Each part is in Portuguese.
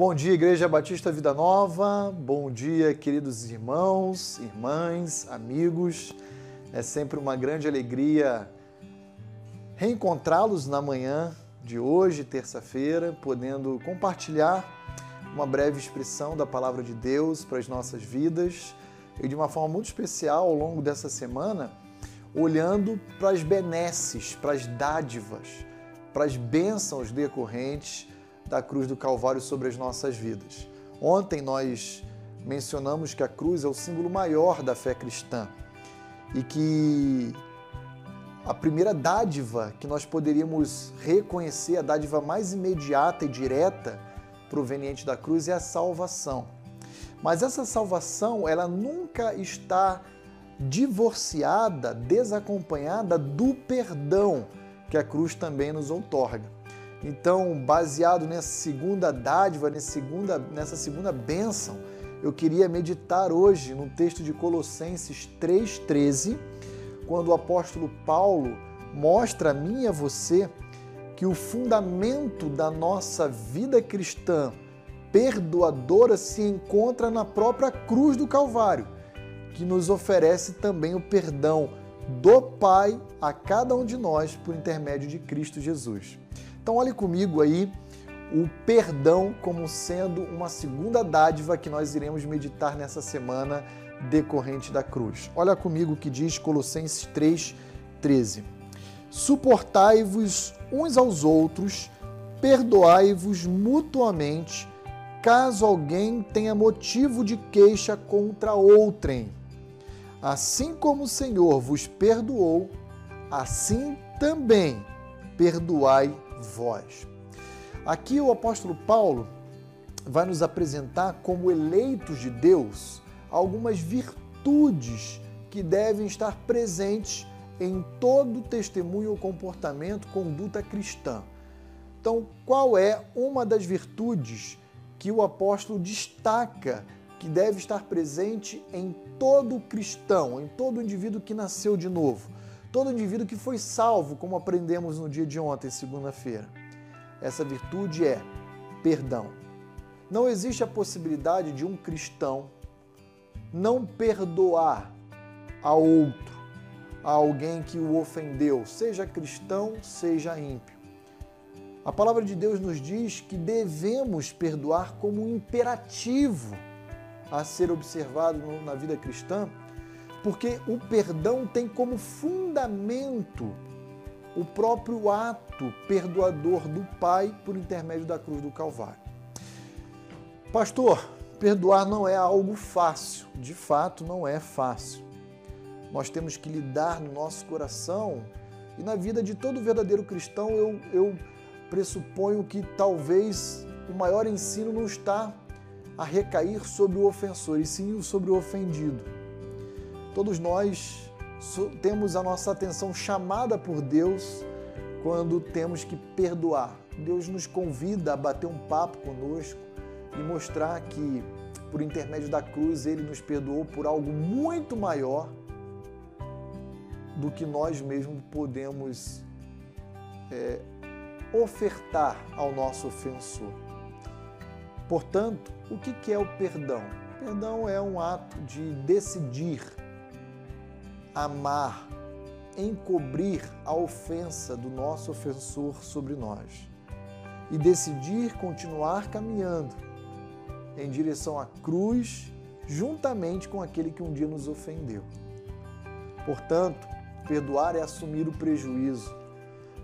Bom dia, Igreja Batista Vida Nova. Bom dia, queridos irmãos, irmãs, amigos. É sempre uma grande alegria reencontrá-los na manhã de hoje, terça-feira, podendo compartilhar uma breve expressão da palavra de Deus para as nossas vidas e de uma forma muito especial ao longo dessa semana, olhando para as benesses, para as dádivas, para as bênçãos decorrentes da cruz do Calvário sobre as nossas vidas. Ontem nós mencionamos que a cruz é o símbolo maior da fé cristã e que a primeira dádiva que nós poderíamos reconhecer, a dádiva mais imediata e direta proveniente da cruz é a salvação. Mas essa salvação, ela nunca está divorciada, desacompanhada do perdão que a cruz também nos outorga. Então, baseado nessa segunda dádiva, nessa segunda, nessa segunda bênção, eu queria meditar hoje no texto de Colossenses 3,13, quando o apóstolo Paulo mostra a mim e a você que o fundamento da nossa vida cristã perdoadora se encontra na própria cruz do Calvário, que nos oferece também o perdão do Pai a cada um de nós por intermédio de Cristo Jesus. Então, olhe comigo aí o perdão como sendo uma segunda dádiva que nós iremos meditar nessa semana decorrente da cruz. Olha comigo o que diz Colossenses 3:13. Suportai-vos uns aos outros, perdoai-vos mutuamente, caso alguém tenha motivo de queixa contra outrem. Assim como o Senhor vos perdoou, assim também perdoai vós. Aqui o apóstolo Paulo vai nos apresentar como eleitos de Deus algumas virtudes que devem estar presentes em todo testemunho ou comportamento, conduta cristã. Então, qual é uma das virtudes que o apóstolo destaca que deve estar presente em todo cristão, em todo indivíduo que nasceu de novo? Todo indivíduo que foi salvo, como aprendemos no dia de ontem, segunda-feira. Essa virtude é perdão. Não existe a possibilidade de um cristão não perdoar a outro, a alguém que o ofendeu, seja cristão, seja ímpio. A palavra de Deus nos diz que devemos perdoar como um imperativo a ser observado na vida cristã porque o perdão tem como fundamento o próprio ato perdoador do Pai por intermédio da cruz do Calvário. Pastor, perdoar não é algo fácil, de fato não é fácil. Nós temos que lidar no nosso coração e na vida de todo verdadeiro cristão eu, eu pressuponho que talvez o maior ensino não está a recair sobre o ofensor, e sim sobre o ofendido Todos nós temos a nossa atenção chamada por Deus quando temos que perdoar. Deus nos convida a bater um papo conosco e mostrar que, por intermédio da cruz, Ele nos perdoou por algo muito maior do que nós mesmos podemos é, ofertar ao nosso ofensor. Portanto, o que é o perdão? Perdão é um ato de decidir amar, encobrir a ofensa do nosso ofensor sobre nós e decidir continuar caminhando em direção à cruz juntamente com aquele que um dia nos ofendeu. Portanto, perdoar é assumir o prejuízo.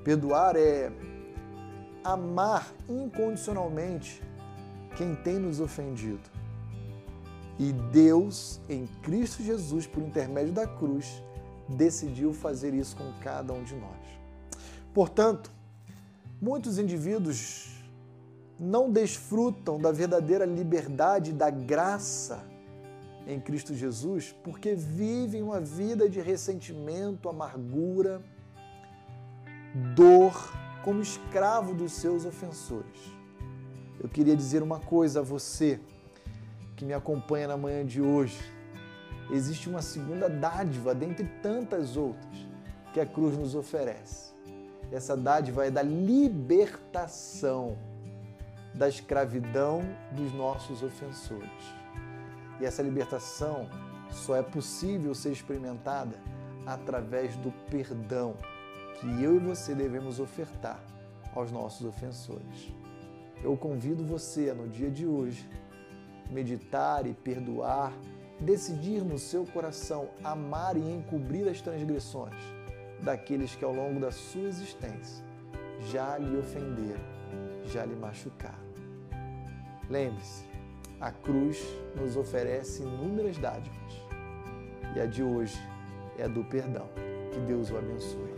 Perdoar é amar incondicionalmente quem tem nos ofendido. E Deus, em Cristo Jesus, por intermédio da cruz, decidiu fazer isso com cada um de nós. Portanto, muitos indivíduos não desfrutam da verdadeira liberdade da graça em Cristo Jesus porque vivem uma vida de ressentimento, amargura, dor, como escravo dos seus ofensores. Eu queria dizer uma coisa a você que me acompanha na manhã de hoje, existe uma segunda dádiva dentre tantas outras que a cruz nos oferece. Essa dádiva é da libertação. da escravidão dos nossos ofensores. E essa libertação só é possível ser experimentada através do perdão que eu e você devemos ofertar aos nossos ofensores. Eu convido você no dia de hoje, meditar e perdoar, decidir no seu coração amar e encobrir as transgressões daqueles que ao longo da sua existência já lhe ofenderam, já lhe machucaram. Lembre-se, a cruz nos oferece inúmeras dádivas e a de hoje é a do perdão. Que Deus o abençoe.